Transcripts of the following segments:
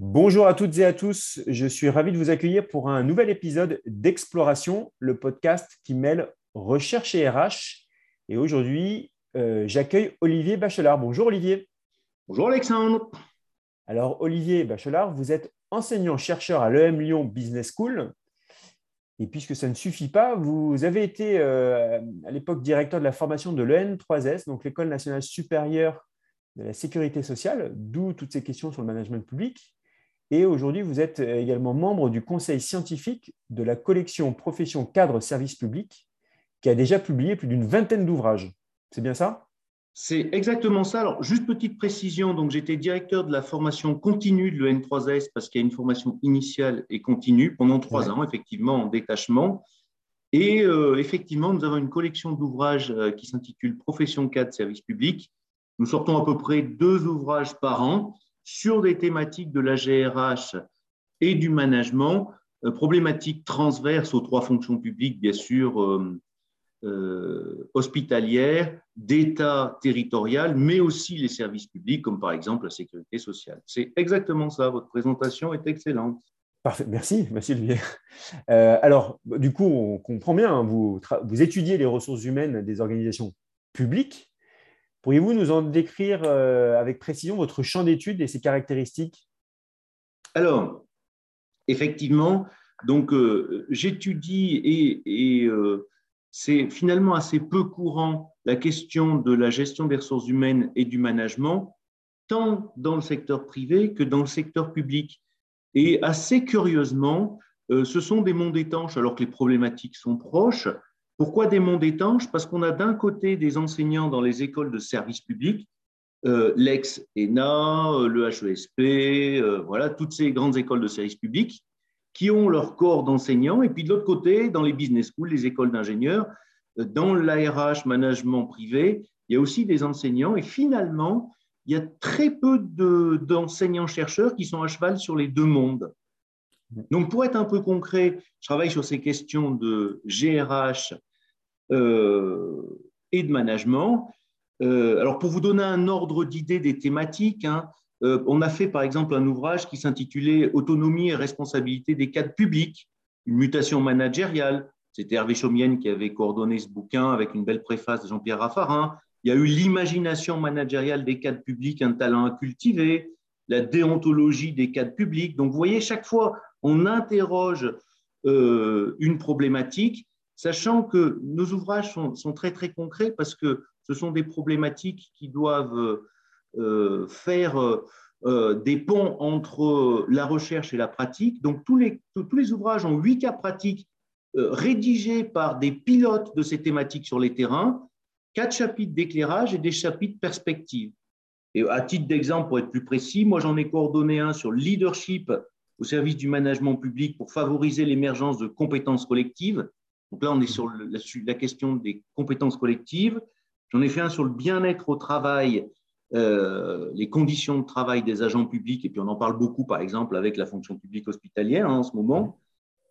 Bonjour à toutes et à tous, je suis ravi de vous accueillir pour un nouvel épisode d'Exploration, le podcast qui mêle recherche et RH. Et aujourd'hui, euh, j'accueille Olivier Bachelard. Bonjour Olivier. Bonjour Alexandre. Alors Olivier Bachelard, vous êtes enseignant-chercheur à l'EM Lyon Business School. Et puisque ça ne suffit pas, vous avez été euh, à l'époque directeur de la formation de l'EN3S, donc l'École nationale supérieure de la sécurité sociale, d'où toutes ces questions sur le management public. Et aujourd'hui, vous êtes également membre du conseil scientifique de la collection Profession Cadre Service Public, qui a déjà publié plus d'une vingtaine d'ouvrages. C'est bien ça? C'est exactement ça. Alors, juste petite précision, donc j'étais directeur de la formation continue de l'EN3S parce qu'il y a une formation initiale et continue pendant trois ans, effectivement, en détachement. Et euh, effectivement, nous avons une collection d'ouvrages euh, qui s'intitule Profession cadre service public. Nous sortons à peu près deux ouvrages par an sur des thématiques de la GRH et du management, euh, problématiques transverses aux trois fonctions publiques, bien sûr, euh, euh, hospitalières, d'État territorial, mais aussi les services publics, comme par exemple la sécurité sociale. C'est exactement ça, votre présentation est excellente. Parfait, merci, merci Olivier. alors, du coup, on comprend bien, hein, vous étudiez les ressources humaines des organisations publiques Pourriez-vous nous en décrire euh, avec précision votre champ d'études et ses caractéristiques? Alors, effectivement, donc euh, j'étudie et, euh, c'est finalement assez peu courant la question de la gestion des ressources humaines et du management, tant dans le secteur privé que dans le secteur public. Et assez curieusement, ce sont des mondes étanches alors que les problématiques sont proches. Pourquoi des mondes étanches? Parce qu'on a d'un côté des enseignants dans les écoles de services publics, euh, l'ex-ENA, euh, le HESP, euh, voilà, toutes ces grandes écoles de services publics qui ont leur corps d'enseignants. Et puis de l'autre côté, dans les business schools, les écoles d'ingénieurs, dans l'ARH, management privé, il y a aussi des enseignants. Et finalement, il y a très peu d'enseignants-chercheurs qui sont à cheval sur les deux mondes. Donc, pour être un peu concret, je travaille sur ces questions de GRH et de management. Euh, alors, pour vous donner un ordre d'idée des thématiques, hein, euh, on a fait par exemple un ouvrage qui s'intitulait Autonomie et responsabilité des cadres publics, une mutation managériale. C'était Hervé Chaumienne qui avait coordonné ce bouquin avec une belle préface de Jean-Pierre Raffarin. Il y a eu l'imagination managériale des cadres publics, un talent à cultiver, la déontologie des cadres publics. Donc, vous voyez, chaque fois, on interroge une problématique sachant que nos ouvrages sont, très très concrets parce que ce sont des problématiques qui doivent euh, faire euh, des ponts entre la recherche et la pratique. Donc tous les, ouvrages ont huit cas pratiques euh, rédigés par des pilotes de ces thématiques sur les terrains, quatre chapitres d'éclairage et des chapitres perspectives. Et à titre d'exemple, pour être plus précis, moi j'en ai coordonné un sur leadership au service du management public pour favoriser l'émergence de compétences collectives donc là, on est sur la, question des compétences collectives. J'en ai fait un sur le bien-être au travail, euh, les conditions de travail des agents publics, et puis on en parle beaucoup, par exemple, avec la fonction publique hospitalière hein, en ce moment.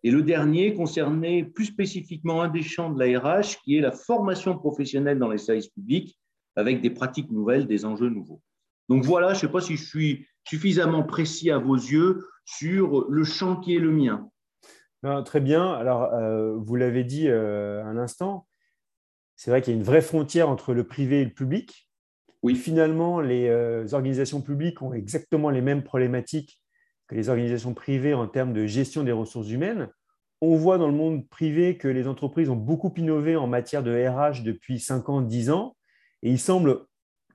Et le dernier concernait plus spécifiquement un des champs de la RH, qui est la formation professionnelle dans les services publics, avec des pratiques nouvelles, des enjeux nouveaux. Donc voilà, je ne sais pas si je suis suffisamment précis à vos yeux sur le champ qui est le mien très bien. Alors, euh, vous l'avez dit euh, un instant, c'est vrai qu'il y a une vraie frontière entre le privé et le public. Oui. Finalement, les euh, organisations publiques ont exactement les mêmes problématiques que les organisations privées en termes de gestion des ressources humaines. On voit dans le monde privé que les entreprises ont beaucoup innové en matière de RH depuis 5 ans, 10 ans. Et il semble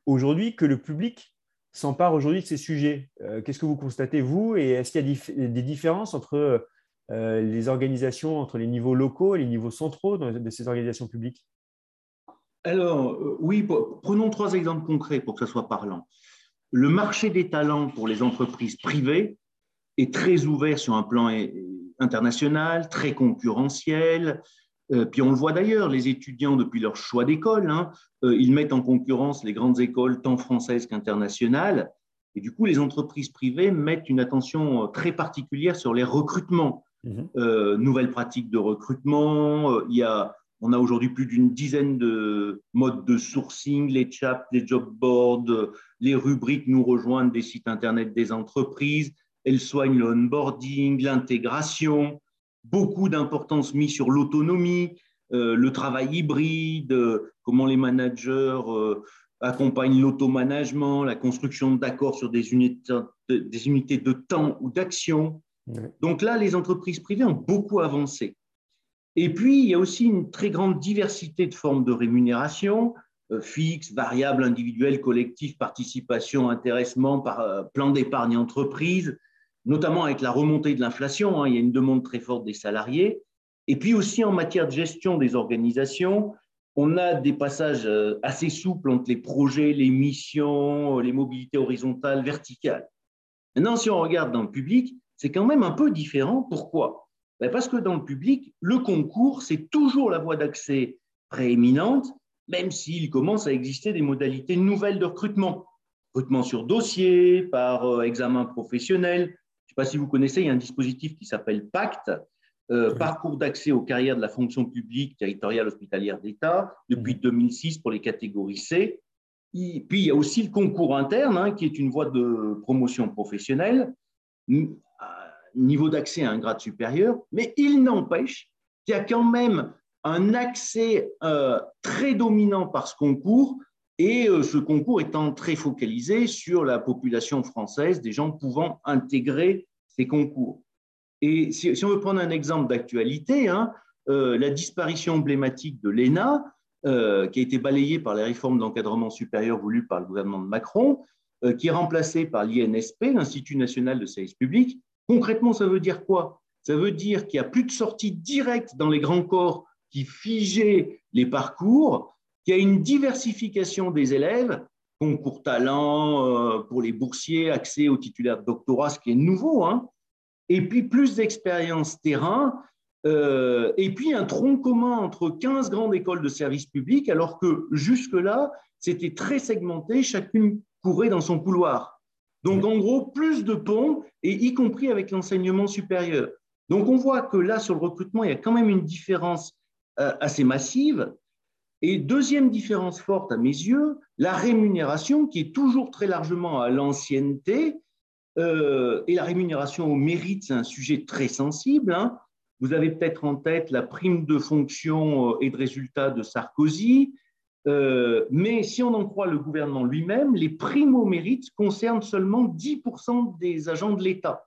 aujourd'hui que le public s'empare aujourd'hui de ces sujets. Qu'est-ce que vous constatez, vous? Et est-ce qu'il y a des différences entre euh, les organisations entre les niveaux locaux et les niveaux centraux de ces organisations publiques Alors, euh, oui, prenons trois exemples concrets pour que ce soit parlant. Le marché des talents pour les entreprises privées est très ouvert sur un plan international, très concurrentiel. Euh, puis on le voit d'ailleurs, les étudiants, depuis leur choix d'école, hein, ils mettent en concurrence les grandes écoles, tant françaises qu'internationales. Et du coup, les entreprises privées mettent une attention très particulière sur les recrutements. Mhm. Euh, nouvelles pratiques de recrutement. Euh, il y a, on a aujourd'hui plus d'une dizaine de modes de sourcing, les chats, les job boards, les rubriques nous rejoignent des sites internet des entreprises. elle soigne le onboarding, l'intégration, beaucoup d'importance mise sur l'autonomie, euh, le travail hybride, comment les managers accompagnent l'automanagement, la construction d'accords sur des unités, des unités de temps ou d'action. Donc là, les entreprises privées ont beaucoup avancé. Et puis, il y a aussi une très grande diversité de formes de rémunération, euh, fixe, variable, individuelle, collective, participation, intéressement, par, euh, plan d'épargne entreprise, notamment avec la remontée de l'inflation. Hein, il y a une demande très forte des salariés. Et puis aussi en matière de gestion des organisations, on a des passages euh, assez souples entre les projets, les missions, les mobilités horizontales, verticales. Maintenant, si on regarde dans le public, c'est quand même un peu différent. Pourquoi? Ben, Parce que dans le public, le concours, c'est toujours la voie d'accès prééminente, même s'il commence à exister des modalités nouvelles de recrutement. Recrutement sur dossier, par euh, examen professionnel. Je ne sais pas si vous connaissez, il y a un dispositif qui s'appelle PACT, euh, Parcours d'accès aux carrières de la fonction publique territoriale hospitalière d'État, depuis 2006 pour les catégories C. puis il y a aussi le concours interne, hein, qui est une voie de promotion professionnelle, niveau d'accès à un grade supérieur, mais il n'empêche qu'il y a quand même un accès euh, très dominant par ce concours, et euh, ce concours étant très focalisé sur la population française, des gens pouvant intégrer ces concours. Et si, on veut prendre un exemple d'actualité, hein, euh, la disparition emblématique de l'ENA, qui a été balayée par les réformes d'encadrement supérieur voulues par le gouvernement de Macron, qui est remplacée par l'INSP, l'Institut national de service public. Concrètement, ça veut dire quoi? Ça veut dire qu'il n'y a plus de sortie directe dans les grands corps qui figeait les parcours, qu'il y a une diversification des élèves, concours talent euh, pour les boursiers, accès aux titulaires de doctorat, ce qui est nouveau, hein, et puis plus d'expérience terrain, euh, et puis un tronc commun entre 15 grandes écoles de services publics, alors que jusque-là, c'était très segmenté, chacune courait dans son couloir. Donc en gros, plus de ponts, et y compris avec l'enseignement supérieur. Donc on voit que là, sur le recrutement, il y a quand même une différence euh, assez massive. Et deuxième différence forte à mes yeux, la rémunération qui est toujours très largement à l'ancienneté. Euh, et la rémunération au mérite, c'est un sujet très sensible. Hein. Vous avez peut-être en tête la prime de fonction euh, et de résultat de Sarkozy. Mais si on en croit le gouvernement lui-même, les primes au mérite concernent seulement 10% des agents de l'État.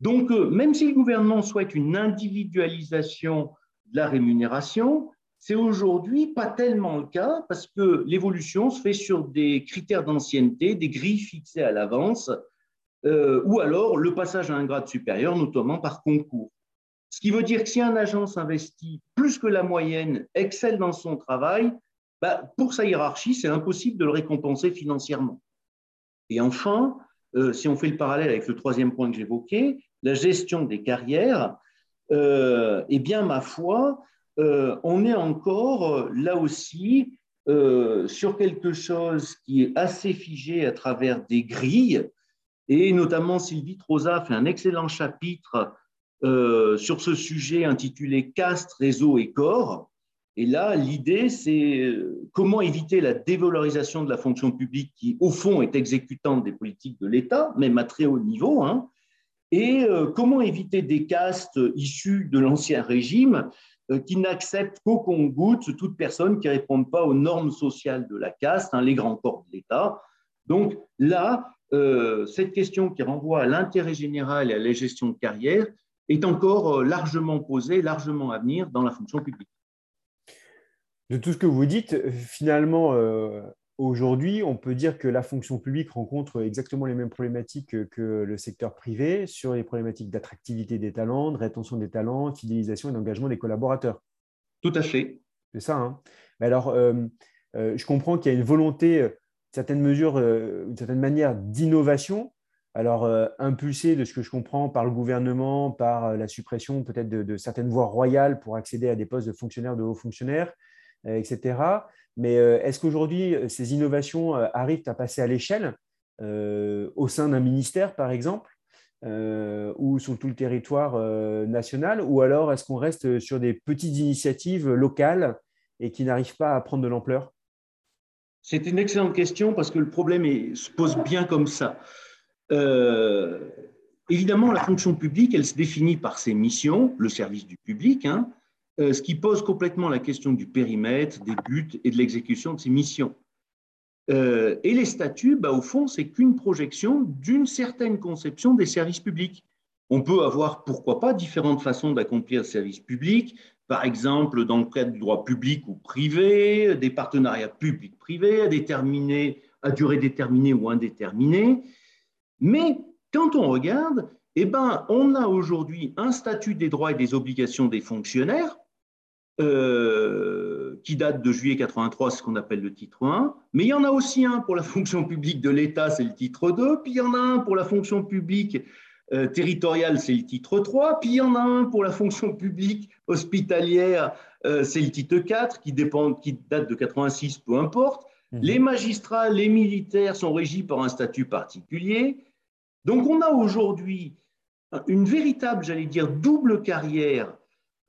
Donc, même si le gouvernement souhaite une individualisation de la rémunération, c'est aujourd'hui pas tellement le cas parce que l'évolution se fait sur des critères d'ancienneté, des grilles fixées à l'avance, euh, ou alors le passage à un grade supérieur, notamment par concours. Ce qui veut dire que si un agent s'investit plus que la moyenne, excelle dans son travail, bah, pour sa hiérarchie, c'est impossible de le récompenser financièrement. Et enfin, euh, si on fait le parallèle avec le troisième point que j'évoquais, la gestion des carrières, euh, eh bien, ma foi, euh, on est encore là aussi sur quelque chose qui est assez figé à travers des grilles, et notamment Sylvie Troza fait un excellent chapitre sur ce sujet intitulé Caste, réseau et corps. Et là, l'idée, c'est comment éviter la dévalorisation de la fonction publique qui, au fond, est exécutante des politiques de l'État, même à très haut niveau, hein, et euh, comment éviter des castes issues de l'ancien régime euh, qui n'acceptent qu'au compte toute personne qui ne répond pas aux normes sociales de la caste, hein, les grands corps de l'État. Donc là, euh, cette question qui renvoie à l'intérêt général et à la gestion de carrière est encore largement posée, largement à venir dans la fonction publique. De tout ce que vous dites, finalement, Aujourd'hui, on peut dire que la fonction publique rencontre exactement les mêmes problématiques que le secteur privé sur les problématiques d'attractivité des talents, de rétention des talents, fidélisation et d'engagement des collaborateurs. Tout à fait. C'est ça. Hein. Mais alors, euh, euh, je comprends qu'il y a une volonté, euh, certaines mesures, une certaine manière d'innovation. Alors, impulsée de ce que je comprends par le gouvernement, par la suppression peut-être de, de, certaines voies royales pour accéder à des postes de fonctionnaires, de hauts fonctionnaires, etc. Mais euh, est-ce qu'aujourd'hui, euh, ces innovations euh, arrivent à passer à l'échelle au sein d'un ministère, par exemple, ou sur tout le territoire national, ou alors est-ce qu'on reste sur des petites initiatives locales et qui n'arrivent pas à prendre de l'ampleur? C'est une excellente question parce que le problème se pose bien comme ça. évidemment, la fonction publique, elle se définit par ses missions, le service du public, hein, euh, ce qui pose complètement la question du périmètre, des buts et de l'exécution de ses missions. Euh, et les statuts, bah, au fond, c'est qu'une projection d'une certaine conception des services publics. On peut avoir, pourquoi pas, différentes façons d'accomplir le service public, par exemple dans le cadre du droit public ou privé, des partenariats publics-privés à, à durée déterminée ou indéterminée. Mais quand on regarde, eh ben, on a aujourd'hui un statut des droits et des obligations des fonctionnaires euh, qui date de juillet 83, ce qu'on appelle le titre 1, mais il y en a aussi un pour la fonction publique de l'État, c'est le titre 2, puis il y en a un pour la fonction publique euh, territoriale, c'est le titre 3, puis il y en a un pour la fonction publique hospitalière, euh, c'est le titre 4, qui, dépend, qui date de 86, peu importe. Mhm. Les magistrats, les militaires sont régis par un statut particulier. Donc on a aujourd'hui une véritable, j'allais dire, double carrière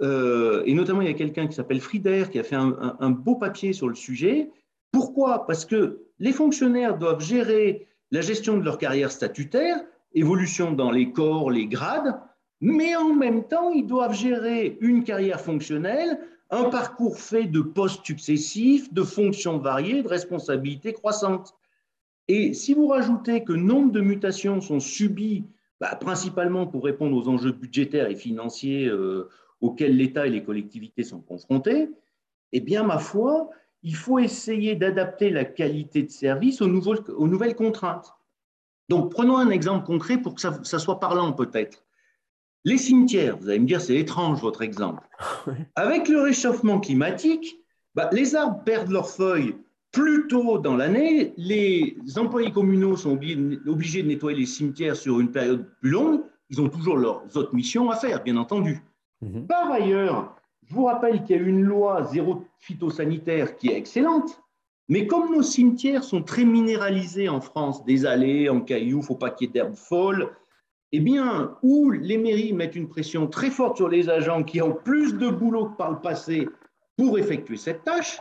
euh, et notamment il y a quelqu'un qui s'appelle Frieder qui a fait un, beau papier sur le sujet. Pourquoi? Parce que les fonctionnaires doivent gérer la gestion de leur carrière statutaire, évolution dans les corps, les grades, mais en même temps, ils doivent gérer une carrière fonctionnelle, un parcours fait de postes successifs, de fonctions variées, de responsabilités croissantes. Et si vous rajoutez que nombre de mutations sont subies, bah, principalement pour répondre aux enjeux budgétaires et financiers euh, auxquels l'État et les collectivités sont confrontés, eh bien, ma foi, il faut essayer d'adapter la qualité de service aux, nouvelles contraintes. Donc, prenons un exemple concret pour que ça, soit parlant peut-être. Les cimetières, vous allez me dire, c'est étrange votre exemple. Avec le réchauffement climatique, bah, les arbres perdent leurs feuilles plus tôt dans l'année, les employés communaux sont obligés de nettoyer les cimetières sur une période plus longue, ils ont toujours leurs autres missions à faire, bien entendu. Mhm. Par ailleurs, je vous rappelle qu'il y a une loi zéro phytosanitaire qui est excellente, mais comme nos cimetières sont très minéralisés en France, des allées, en cailloux, faut pas qu'il y ait d'herbes folles, eh bien, où les mairies mettent une pression très forte sur les agents qui ont plus de boulot que par le passé pour effectuer cette tâche,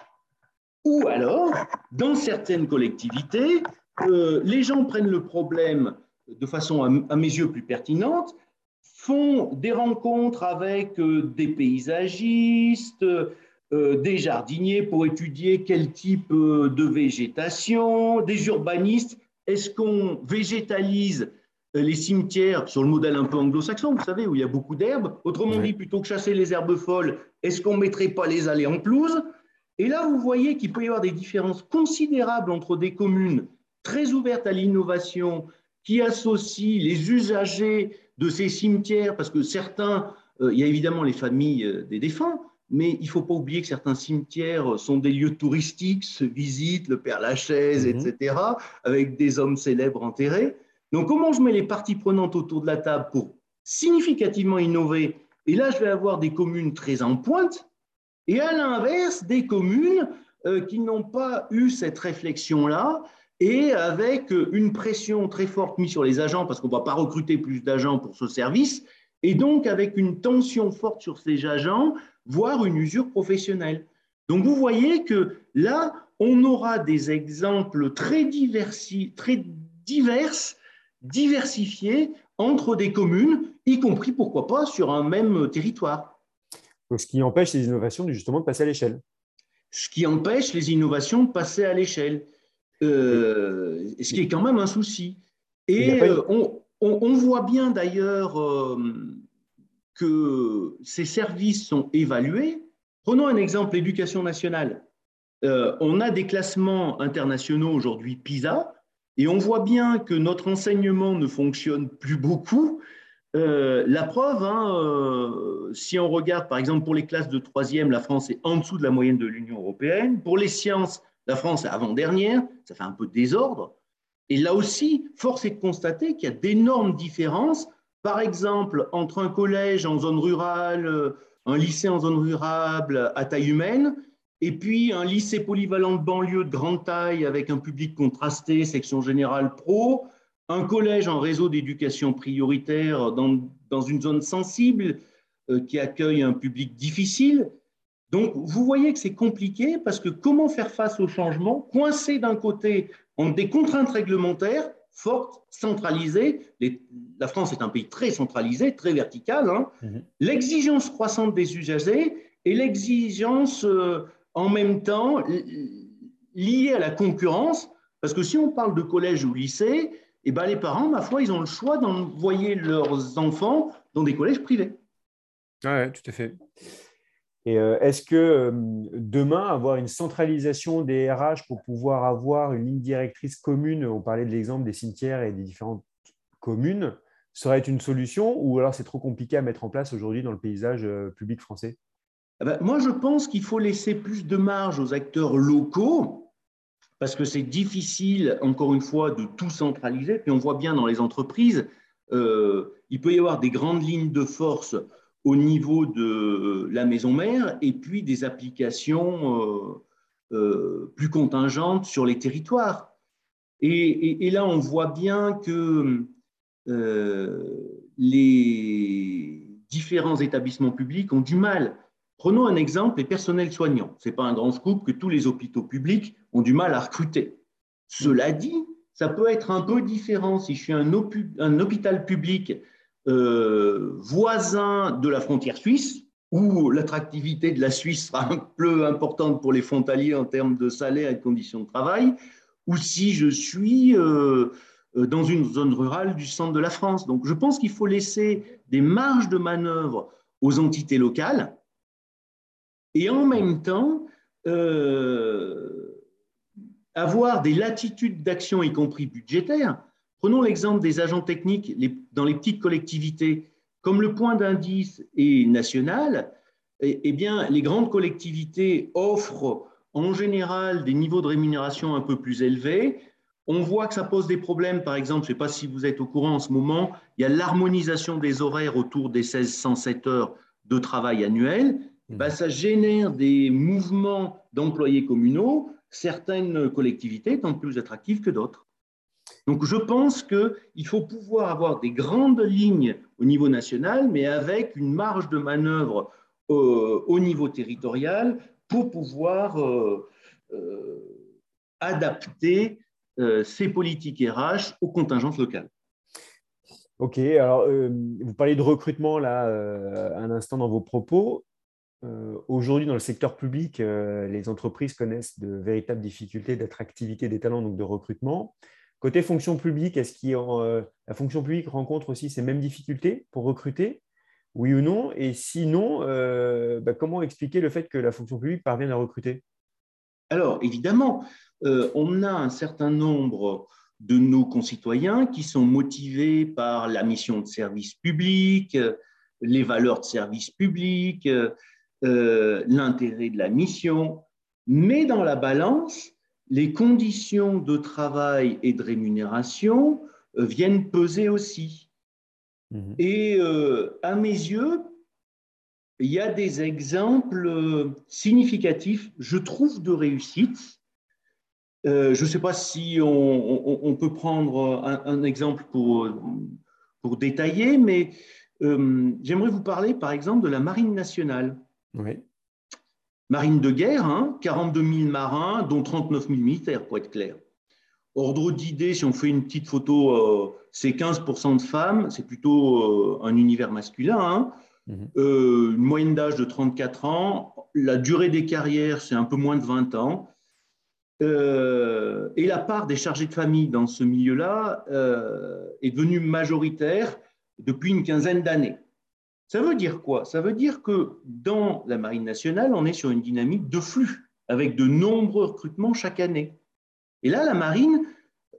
ou alors, dans certaines collectivités, euh, les gens prennent le problème de façon, à mes yeux, plus pertinente font des rencontres avec euh, des paysagistes, euh, des jardiniers pour étudier quel type euh, de végétation, des urbanistes. Est-ce qu'on végétalise les cimetières sur le modèle un peu anglo-saxon, vous savez, où il y a beaucoup d'herbes? Autrement dit, plutôt que chasser les herbes folles, est-ce qu'on ne mettrait pas les allées en pelouse? Et là, vous voyez qu'il peut y avoir des différences considérables entre des communes très ouvertes à l'innovation, qui associent les usagers de ces cimetières, parce que certains, euh, il y a évidemment les familles euh, des défunts, mais il ne faut pas oublier que certains cimetières sont des lieux touristiques, se visitent, le Père Lachaise, mhm. etc., avec des hommes célèbres enterrés. Donc, comment je mets les parties prenantes autour de la table pour significativement innover? Et là, je vais avoir des communes très en pointe, et à l'inverse, des communes euh, qui n'ont pas eu cette réflexion-là et avec une pression très forte mise sur les agents, parce qu'on ne va pas recruter plus d'agents pour ce service, et donc avec une tension forte sur ces agents, voire une usure professionnelle. Donc vous voyez que là, on aura des exemples très, diversi, très divers, diversifiés entre des communes, y compris, pourquoi pas, sur un même territoire. ce qui empêche les innovations justement de passer à l'échelle. Ce qui empêche les innovations de passer à l'échelle. Euh, ce qui est quand même un souci. Et euh, on, voit bien d'ailleurs euh, que ces services sont évalués. Prenons un exemple, l'éducation nationale. on a des classements internationaux aujourd'hui PISA, et on voit bien que notre enseignement ne fonctionne plus beaucoup. la preuve, hein, si on regarde par exemple pour les classes de troisième, la France est en dessous de la moyenne de l'Union européenne. Pour les sciences, la France est avant-dernière, ça fait un peu de désordre. Et là aussi, force est de constater qu'il y a d'énormes différences, par exemple, entre un collège en zone rurale, euh, un lycée en zone rurale à taille humaine, et puis un lycée polyvalent de banlieue de grande taille avec un public contrasté, section générale pro, un collège en réseau d'éducation prioritaire dans, une zone sensible euh, qui accueille un public difficile, donc, vous voyez que c'est compliqué parce que comment faire face au changement, coincé d'un côté entre des contraintes réglementaires, forte, centralisée. la France est un pays très centralisé, très vertical. Hein. Mhm. L'exigence croissante des usagers et l'exigence euh, en même temps liée à la concurrence. Parce que si on parle de collège ou lycée, eh ben les parents, ma foi, ils ont le choix d'envoyer leurs enfants dans des collèges privés. Oui, tout à fait. Et euh, est-ce que euh, demain, avoir une centralisation des RH pour pouvoir avoir une ligne directrice commune, on parlait de l'exemple des cimetières et des différentes communes, serait une solution ou alors c'est trop compliqué à mettre en place aujourd'hui dans le paysage euh, public français? Ah ben, Moi, je pense qu'il faut laisser plus de marge aux acteurs locaux parce que c'est difficile, encore une fois, de tout centraliser. Puis on voit bien dans les entreprises, il peut y avoir des grandes lignes de force au niveau de la maison mère et puis des applications euh, euh, plus contingentes sur les territoires. Et, là, on voit bien que euh, les différents établissements publics ont du mal. Prenons un exemple, les personnels soignants. Ce n'est pas un grand scoop que tous les hôpitaux publics ont du mal à recruter. Cela dit, ça peut être un peu différent si je suis un, un hôpital public euh, voisin de la frontière suisse, où l'attractivité de la Suisse sera un peu importante pour les frontaliers en termes de salaire et de conditions de travail, ou si je suis euh, euh, dans une zone rurale du centre de la France. Donc je pense qu'il faut laisser des marges de manœuvre aux entités locales et en même temps avoir des latitudes d'action, y compris budgétaires, Prenons l'exemple des agents techniques dans les petites collectivités. Comme le point d'indice est national, eh, eh, bien, les grandes collectivités offrent en général des niveaux de rémunération un peu plus élevés. On voit que ça pose des problèmes. Par exemple, je ne sais pas si vous êtes au courant en ce moment, il y a l'harmonisation des horaires autour des 1607 heures de travail annuel. Mmh. Ben, ça génère des mouvements d'employés communaux, certaines collectivités étant plus attractives que d'autres. Donc je pense qu'il faut pouvoir avoir des grandes lignes au niveau national, mais avec une marge de manœuvre euh, au niveau territorial pour pouvoir euh, euh, adapter ces politiques RH aux contingences locales. Ok, alors vous parlez de recrutement là un instant dans vos propos. Aujourd'hui, dans le secteur public, les entreprises connaissent de véritables difficultés d'attractivité des talents, donc de recrutement. Côté fonction publique, est-ce que euh, la fonction publique rencontre aussi ces mêmes difficultés pour recruter? Oui ou non? Et sinon, euh, bah, comment expliquer le fait que la fonction publique parvienne à recruter? Alors, évidemment, euh, on a un certain nombre de nos concitoyens qui sont motivés par la mission de service public, les valeurs de service public, l'intérêt de la mission. Mais dans la balance, les conditions de travail et de rémunération euh, viennent peser aussi. Mhm. Et euh, à mes yeux, il y a des exemples euh, significatifs, je trouve, de réussite. je ne sais pas si on, peut prendre un, exemple pour, pour, détailler, mais j'aimerais vous parler, par exemple, de la Marine nationale. Oui marine de guerre, 42 hein, 000 marins, dont 39 000 militaires, pour être clair. Ordre d'idée, si on fait une petite photo, euh, c'est 15% de femmes, c'est plutôt euh, un univers masculin. Hein. Mhm. Euh, une moyenne d'âge de 34 ans. La durée des carrières, c'est un peu moins de 20 ans. et la part des chargés de famille dans ce milieu-là est devenue majoritaire depuis une quinzaine d'années. Ça veut dire quoi? Ça veut dire que dans la Marine nationale, on est sur une dynamique de flux, avec de nombreux recrutements chaque année. Et là, la Marine,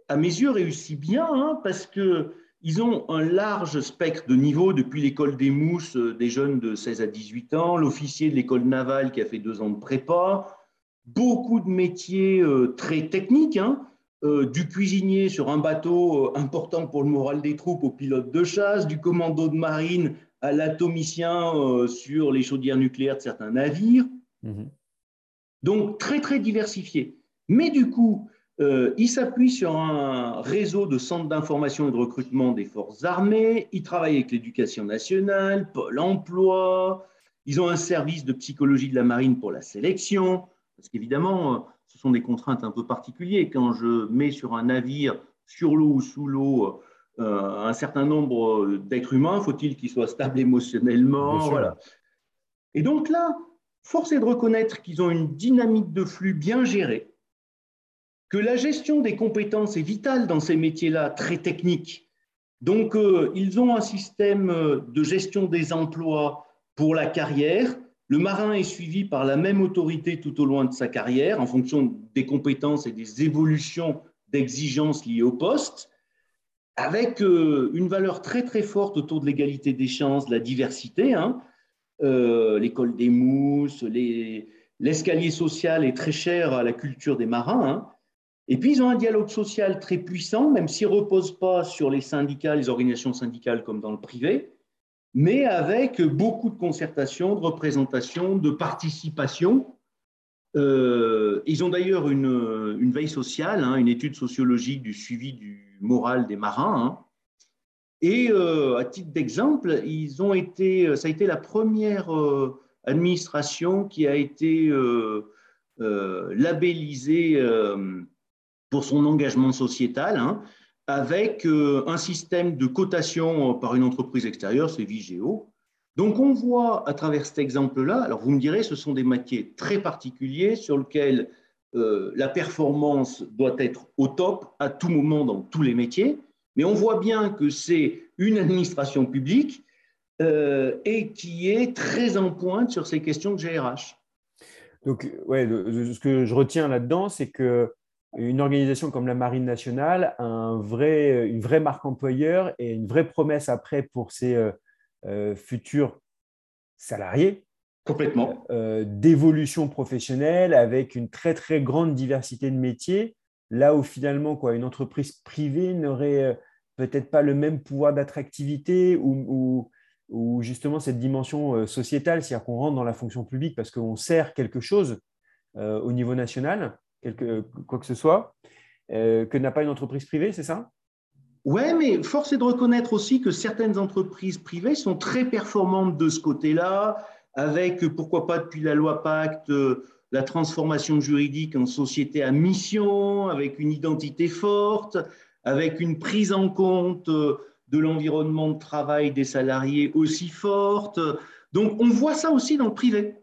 à mes yeux, réussit bien, hein, parce qu'ils ont un large spectre de niveaux, depuis l'école des mousses, euh, des jeunes de 16 à 18 ans, l'officier de l'école navale qui a fait deux ans de prépa, beaucoup de métiers euh, très techniques, hein, euh, du cuisinier sur un bateau important pour le moral des troupes au pilote de chasse, du commando de marine à l'atomicien euh, sur les chaudières nucléaires de certains navires. Mhm. Donc très très diversifié. Mais du coup, euh, il s'appuie sur un réseau de centres d'information et de recrutement des forces armées. Il travaille avec l'éducation nationale, Pôle emploi. Ils ont un service de psychologie de la marine pour la sélection. Parce qu'évidemment, euh, ce sont des contraintes un peu particulières. Quand je mets sur un navire sur l'eau ou sous l'eau un certain nombre d'êtres humains, faut-il qu'ils soient stables émotionnellement voilà. Et donc là, force est de reconnaître qu'ils ont une dynamique de flux bien gérée, que la gestion des compétences est vitale dans ces métiers-là, très techniques. Donc, euh, ils ont un système euh, de gestion des emplois pour la carrière. Le marin est suivi par la même autorité tout au long de sa carrière en fonction des compétences et des évolutions d'exigences liées au poste, avec euh, une valeur très très forte autour de l'égalité des chances, de la diversité. Hein. L'école des mousses, l'escalier social est très cher à la culture des marins. Hein. Et puis, ils ont un dialogue social très puissant, même s'il ne repose pas sur les syndicats, les organisations syndicales comme dans le privé, mais avec beaucoup de concertation, de représentation, de participation. Euh, ils ont d'ailleurs une, veille sociale, hein, une étude sociologique du suivi du moral des marins. Hein. Et euh, à titre d'exemple, ils ont été, ça a été la première euh, administration qui a été labellisée pour son engagement sociétal, hein, avec euh, un système de cotation par une entreprise extérieure, c'est Vigéo. Donc on voit à travers cet exemple-là, alors vous me direz, ce sont des métiers très particuliers sur lesquels euh, la performance doit être au top à tout moment dans tous les métiers, mais on voit bien que c'est une administration publique euh, et qui est très en pointe sur ces questions de GRH. Donc, ouais, ce que je retiens là-dedans, c'est que une organisation comme la Marine nationale a un vrai, une vraie marque employeur et une vraie promesse après pour ses euh, futurs salariés. Complètement. Euh, d'évolution professionnelle avec une très très grande diversité de métiers, là où finalement quoi, une entreprise privée n'aurait peut-être pas le même pouvoir d'attractivité ou, ou, justement cette dimension sociétale, c'est-à-dire qu'on rentre dans la fonction publique parce qu'on sert quelque chose au niveau national quelque, quoi que ce soit, euh, que n'a pas une entreprise privée, c'est ça? Oui, mais force est de reconnaître aussi que certaines entreprises privées sont très performantes de ce côté-là, avec, pourquoi pas, depuis la loi Pacte, euh, la transformation juridique en société à mission, avec une identité forte, avec une prise en compte euh, de l'environnement de travail des salariés aussi forte. Donc, on voit ça aussi dans le privé.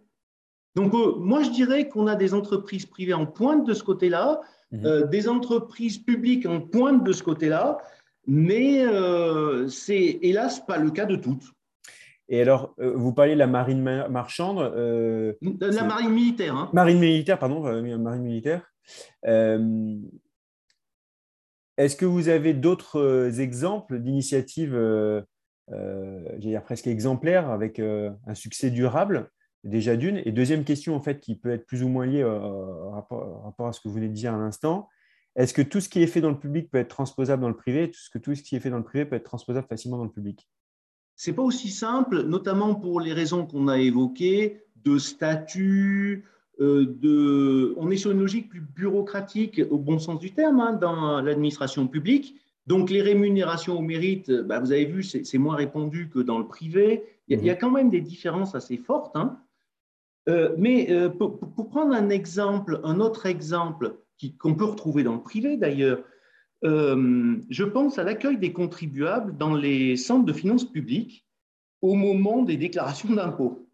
Donc, euh, moi, je dirais qu'on a des entreprises privées en pointe de ce côté-là, euh, des entreprises publiques en pointe de ce côté-là, mais euh, c'est hélas pas le cas de toutes. Et alors, vous parlez de la marine marchande La marine militaire. Hein. Marine militaire, pardon, marine militaire. Est-ce que vous avez d'autres exemples d'initiatives, dire presque exemplaires, avec un succès durable? Déjà d'une. Et deuxième question, en fait, qui peut être plus ou moins liée euh, au rapport, à ce que vous venez de dire à l'instant, est-ce que tout ce qui est fait dans le public peut être transposable dans le privé? Est-ce que tout ce qui est fait dans le privé peut être transposable facilement dans le public? C'est pas aussi simple, notamment pour les raisons qu'on a évoquées, de statut, euh, de... on est sur une logique plus bureaucratique au bon sens du terme hein, dans l'administration publique. Donc les rémunérations au mérite, bah, vous avez vu, c'est moins répandu que dans le privé. Il y, a, mmh. quand même des différences assez fortes. Hein. Euh, mais euh, pour, prendre un exemple, un autre exemple qu'on peut retrouver dans le privé d'ailleurs, euh, je pense à l'accueil des contribuables dans les centres de finances publiques au moment des déclarations d'impôts.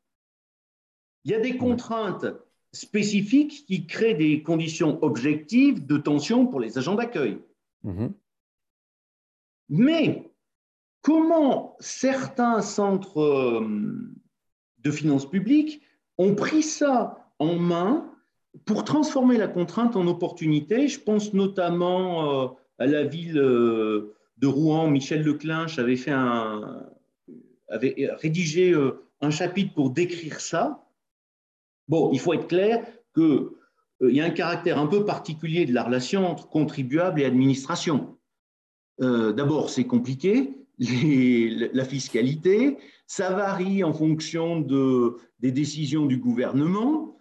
Il y a des contraintes spécifiques qui créent des conditions objectives de tension pour les agents d'accueil. Mmh. Mais comment certains centres de finances publiques ont pris ça en main pour transformer la contrainte en opportunité? Je pense notamment euh, à la ville euh, de Rouen. Michel Leclinch avait, fait un, avait rédigé euh, un chapitre pour décrire ça. Bon, il faut être clair qu'il y a un caractère un peu particulier de la relation entre contribuable et administration. D'abord, c'est compliqué, la fiscalité, ça varie en fonction de, des décisions du gouvernement.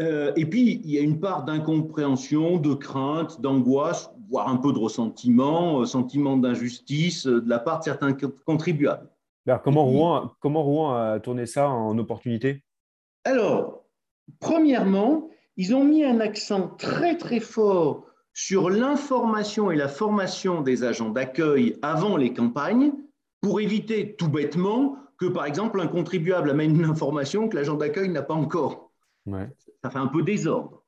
Euh, et puis, il y a une part d'incompréhension, de crainte, d'angoisse, voire un peu de ressentiment, euh, sentiment d'injustice euh, de la part de certains contribuables. Alors, comment, Rouen, comment Rouen a tourné ça en opportunité? Alors, premièrement, ils ont mis un accent très très fort sur l'information et la formation des agents d'accueil avant les campagnes pour éviter tout bêtement que, par exemple, un contribuable amène une information que l'agent d'accueil n'a pas encore. Ça fait un peu désordre.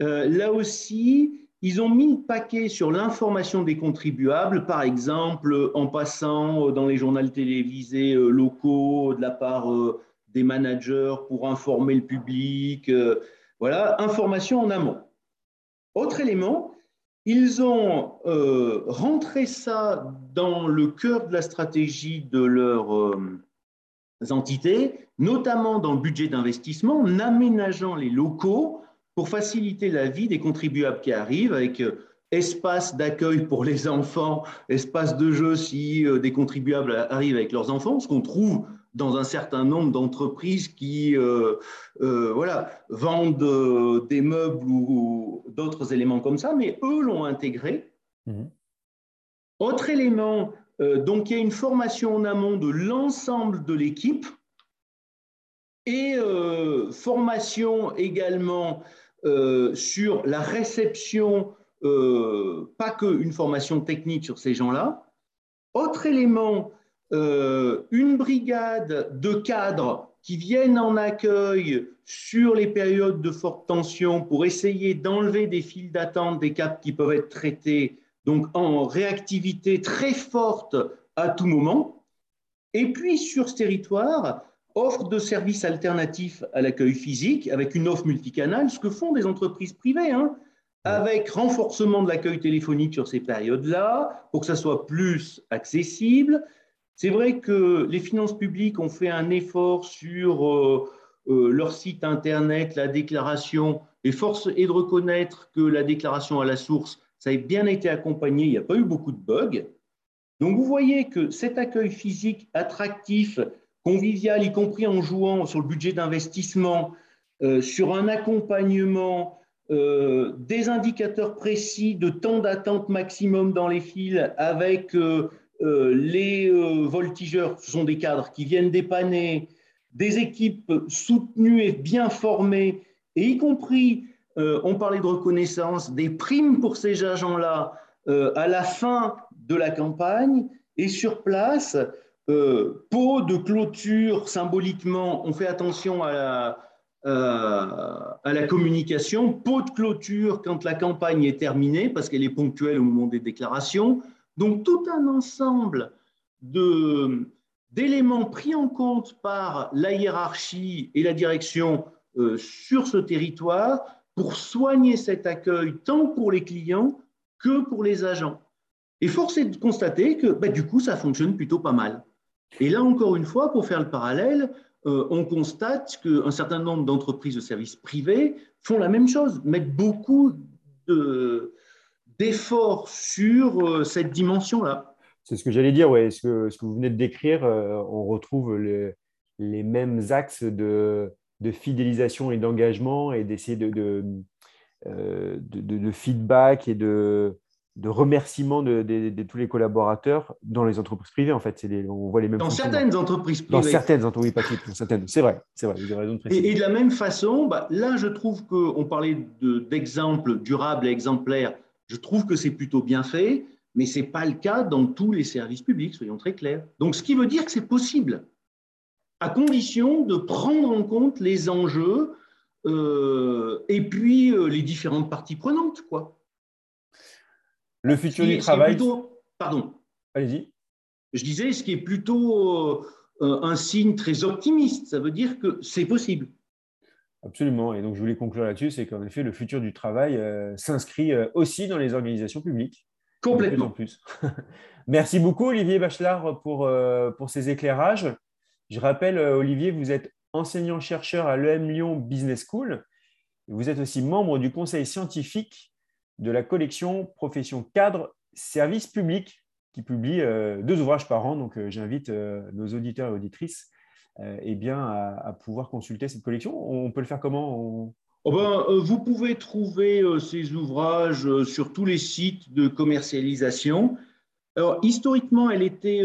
Euh, là aussi, ils ont mis le paquet sur l'information des contribuables, par exemple en passant dans les journaux télévisés euh, locaux de la part euh, des managers pour informer le public. Voilà, information en amont. Autre élément, ils ont euh, rentré ça dans le cœur de la stratégie de leurs euh, entités, notamment dans le budget d'investissement, en aménageant les locaux pour faciliter la vie des contribuables qui arrivent avec euh, espace d'accueil pour les enfants, espace de jeu si des contribuables arrivent avec leurs enfants, ce qu'on trouve dans un certain nombre d'entreprises qui euh, euh, voilà, vendent euh, des meubles ou, d'autres éléments comme ça, mais eux l'ont intégré. Mhm. Autre élément, donc il y a une formation en amont de l'ensemble de l'équipe et formation également sur la réception, pas qu'une formation technique sur ces gens-là. Autre élément, euh, une brigade de cadres qui viennent en accueil sur les périodes de forte tension pour essayer d'enlever des files d'attente des cas qui peuvent être traités, donc en réactivité très forte à tout moment. Et puis sur ce territoire, offre de services alternatifs à l'accueil physique avec une offre multicanale, ce que font des entreprises privées, hein, avec renforcement de l'accueil téléphonique sur ces périodes-là, pour que ça soit plus accessible, c'est vrai que les finances publiques ont fait un effort sur euh, euh, leur site Internet, la déclaration, et force est de reconnaître que la déclaration à la source, ça a bien été accompagné, il n'y a pas eu beaucoup de bugs. Donc vous voyez que cet accueil physique attractif, convivial, y compris en jouant sur le budget d'investissement, euh, sur un accompagnement, des indicateurs précis de temps d'attente maximum dans les fils avec euh, les euh, voltigeurs, ce sont des cadres qui viennent dépanner, des équipes soutenues et bien formées, et y compris, euh, on parlait de reconnaissance, des primes pour ces agents-là à la fin de la campagne, et sur place, pot de clôture symboliquement, on fait attention à la, la communication, pot de clôture quand la campagne est terminée, parce qu'elle est ponctuelle au moment des déclarations, donc tout un ensemble d'éléments pris en compte par la hiérarchie et la direction euh, sur ce territoire pour soigner cet accueil tant pour les clients que pour les agents. Et force est de constater que bah, du coup, ça fonctionne plutôt pas mal. Et là, encore une fois, pour faire le parallèle, euh, on constate qu'un certain nombre d'entreprises de services privés font la même chose, mettent beaucoup de, d'efforts sur euh, cette dimension-là. C'est ce que j'allais dire, ouais. Ce que, vous venez de décrire, euh, on retrouve les mêmes axes de, fidélisation et d'engagement et d'essayer de, de, feedback et de, de remerciement de, tous les collaborateurs dans les entreprises privées. En fait, les, on voit les mêmes. Dans certaines entreprises privées. Dans certaines entreprises, pas toutes, certaines. C'est vrai, c'est vrai. Vous avez raison de préciser. Et, de la même façon, bah, là, je trouve qu'on parlait d'exemples durables et exemplaires je trouve que c'est plutôt bien fait, mais ce n'est pas le cas dans tous les services publics, soyons très clairs. Donc, ce qui veut dire que c'est possible, à condition de prendre en compte les enjeux euh, et puis euh, les différentes parties prenantes. Quoi. Le futur du travail. pardon. Allez-y. Je disais, ce qui est plutôt euh, un signe très optimiste, ça veut dire que c'est possible. Absolument. Et donc, je voulais conclure là-dessus, c'est qu'en effet, le futur du travail euh, s'inscrit euh, aussi dans les organisations publiques. Complètement. plus. Merci beaucoup, Olivier Bachelard, pour, pour ces éclairages. Je rappelle, Olivier, vous êtes enseignant-chercheur à l'EM Lyon Business School. Vous êtes aussi membre du conseil scientifique de la collection Profession Cadre Service Public, qui publie deux ouvrages par an. Donc, j'invite nos auditeurs et auditrices euh, eh bien, à, pouvoir consulter cette collection. On peut le faire comment? Oh ben, euh, Vous pouvez trouver euh, ces ouvrages sur tous les sites de commercialisation. Alors, historiquement, elle était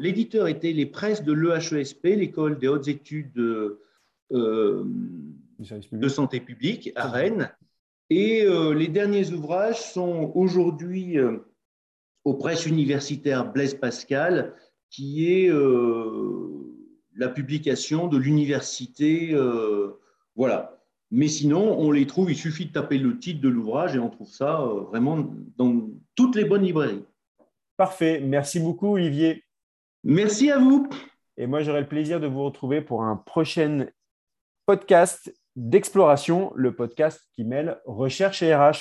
l'éditeur était les presses de l'EHESP, l'école des hautes études de santé publique à Rennes. Et les derniers ouvrages sont aujourd'hui aux presses universitaires Blaise Pascal, qui est la publication de l'université. voilà. Mais sinon, on les trouve, il suffit de taper le titre de l'ouvrage et on trouve ça euh, vraiment dans toutes les bonnes librairies. Parfait. Merci beaucoup, Olivier. Merci à vous. Et moi, j'aurai le plaisir de vous retrouver pour un prochain podcast d'exploration, le podcast qui mêle recherche et RH.